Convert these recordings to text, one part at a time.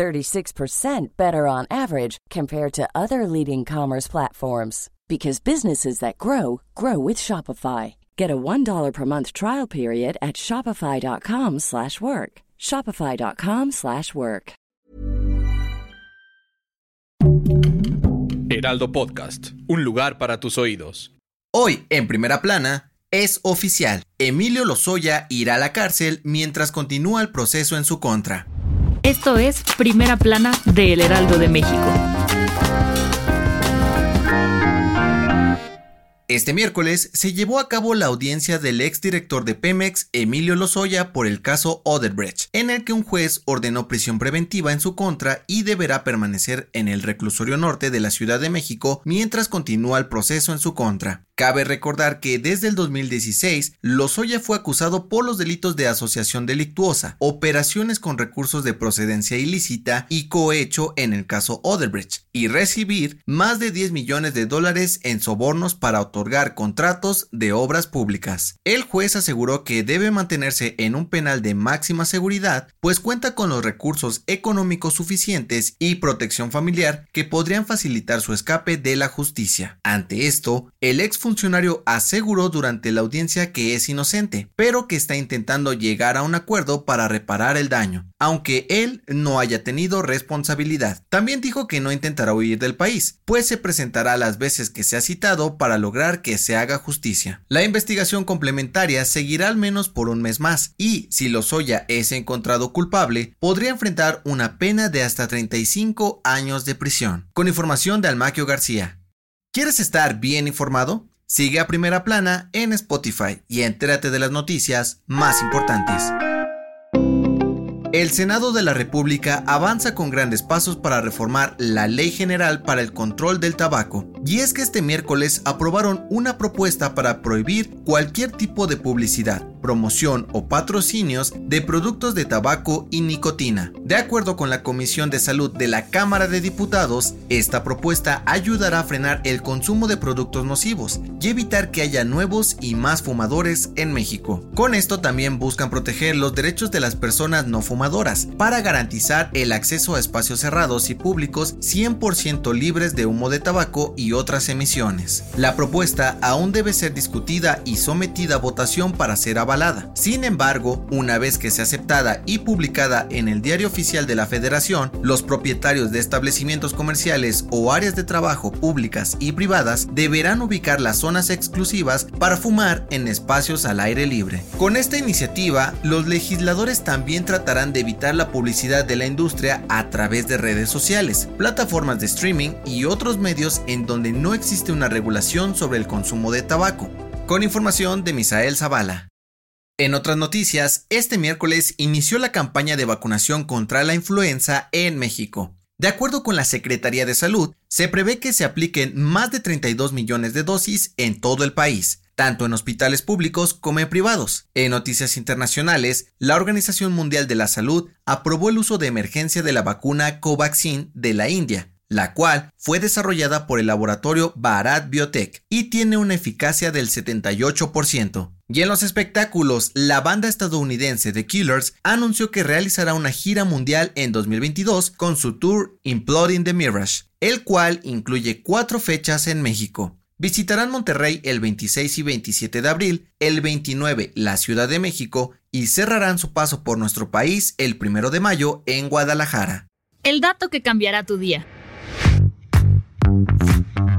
36% better on average compared to other leading commerce platforms because businesses that grow grow with Shopify. Get a $1 per month trial period at shopify.com/work. shopify.com/work. Heraldo Podcast, un lugar para tus oídos. Hoy, en primera plana, es oficial. Emilio Lozoya irá a la cárcel mientras continúa el proceso en su contra. Esto es Primera Plana de El Heraldo de México. Este miércoles se llevó a cabo la audiencia del exdirector de Pemex, Emilio Lozoya, por el caso Odebrecht, en el que un juez ordenó prisión preventiva en su contra y deberá permanecer en el reclusorio norte de la Ciudad de México mientras continúa el proceso en su contra. Cabe recordar que desde el 2016, Lozoya fue acusado por los delitos de asociación delictuosa, operaciones con recursos de procedencia ilícita y cohecho en el caso Odebrecht, y recibir más de 10 millones de dólares en sobornos para otorgar contratos de obras públicas. El juez aseguró que debe mantenerse en un penal de máxima seguridad, pues cuenta con los recursos económicos suficientes y protección familiar que podrían facilitar su escape de la justicia. Ante esto, el ex funcionario aseguró durante la audiencia que es inocente, pero que está intentando llegar a un acuerdo para reparar el daño, aunque él no haya tenido responsabilidad. También dijo que no intentará huir del país, pues se presentará las veces que se ha citado para lograr que se haga justicia. La investigación complementaria seguirá al menos por un mes más, y si Lozoya es encontrado culpable, podría enfrentar una pena de hasta 35 años de prisión. Con información de Almaquio García. ¿Quieres estar bien informado? Sigue a Primera Plana en Spotify y entérate de las noticias más importantes. El Senado de la República avanza con grandes pasos para reformar la Ley General para el Control del Tabaco. Y es que este miércoles aprobaron una propuesta para prohibir cualquier tipo de publicidad, promoción o patrocinios de productos de tabaco y nicotina. De acuerdo con la Comisión de Salud de la Cámara de Diputados, esta propuesta ayudará a frenar el consumo de productos nocivos y evitar que haya nuevos y más fumadores en México. Con esto también buscan proteger los derechos de las personas no fumadoras para garantizar el acceso a espacios cerrados y públicos 100% libres de humo de tabaco y otras emisiones. La propuesta aún debe ser discutida y sometida a votación para ser avalada. Sin embargo, una vez que sea aceptada y publicada en el Diario Oficial de la Federación, los propietarios de establecimientos comerciales o áreas de trabajo públicas y privadas deberán ubicar las zonas exclusivas para fumar en espacios al aire libre. Con esta iniciativa, los legisladores también tratarán de evitar la publicidad de la industria a través de redes sociales, plataformas de streaming y otros medios en donde no existe una regulación sobre el consumo de tabaco. Con información de Misael Zavala. En otras noticias, este miércoles inició la campaña de vacunación contra la influenza en México. De acuerdo con la Secretaría de Salud, se prevé que se apliquen más de 32 millones de dosis en todo el país, tanto en hospitales públicos como en privados. En noticias internacionales, la Organización Mundial de la Salud aprobó el uso de emergencia de la vacuna Covaxin de la India, la cual fue desarrollada por el laboratorio Bharat Biotech y tiene una eficacia del 78%. Y en los espectáculos, la banda estadounidense The Killers anunció que realizará una gira mundial en 2022 con su tour Imploding the Mirage, el cual incluye cuatro fechas en México. Visitarán Monterrey el 26 y 27 de abril, el 29 la Ciudad de México y cerrarán su paso por nuestro país el 1 de mayo en Guadalajara. El dato que cambiará tu día.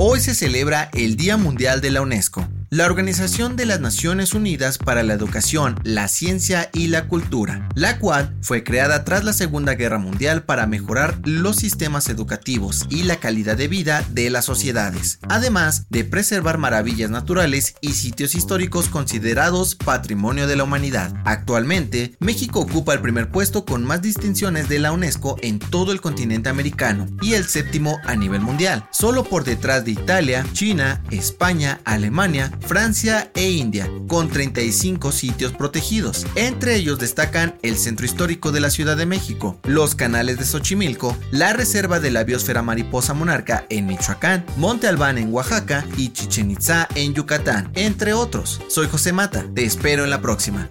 Hoy se celebra el Día Mundial de la UNESCO. La Organización de las Naciones Unidas para la Educación, la Ciencia y la Cultura, la cual fue creada tras la Segunda Guerra Mundial para mejorar los sistemas educativos y la calidad de vida de las sociedades, además de preservar maravillas naturales y sitios históricos considerados patrimonio de la humanidad. Actualmente, México ocupa el primer puesto con más distinciones de la UNESCO en todo el continente americano y el séptimo a nivel mundial, solo por detrás de Italia, China, España, Alemania, Francia e India, con 35 sitios protegidos. Entre ellos destacan el Centro Histórico de la Ciudad de México, los canales de Xochimilco, la Reserva de la Biosfera Mariposa Monarca en Michoacán, Monte Albán en Oaxaca y Chichen Itza en Yucatán, entre otros. Soy José Mata, te espero en la próxima.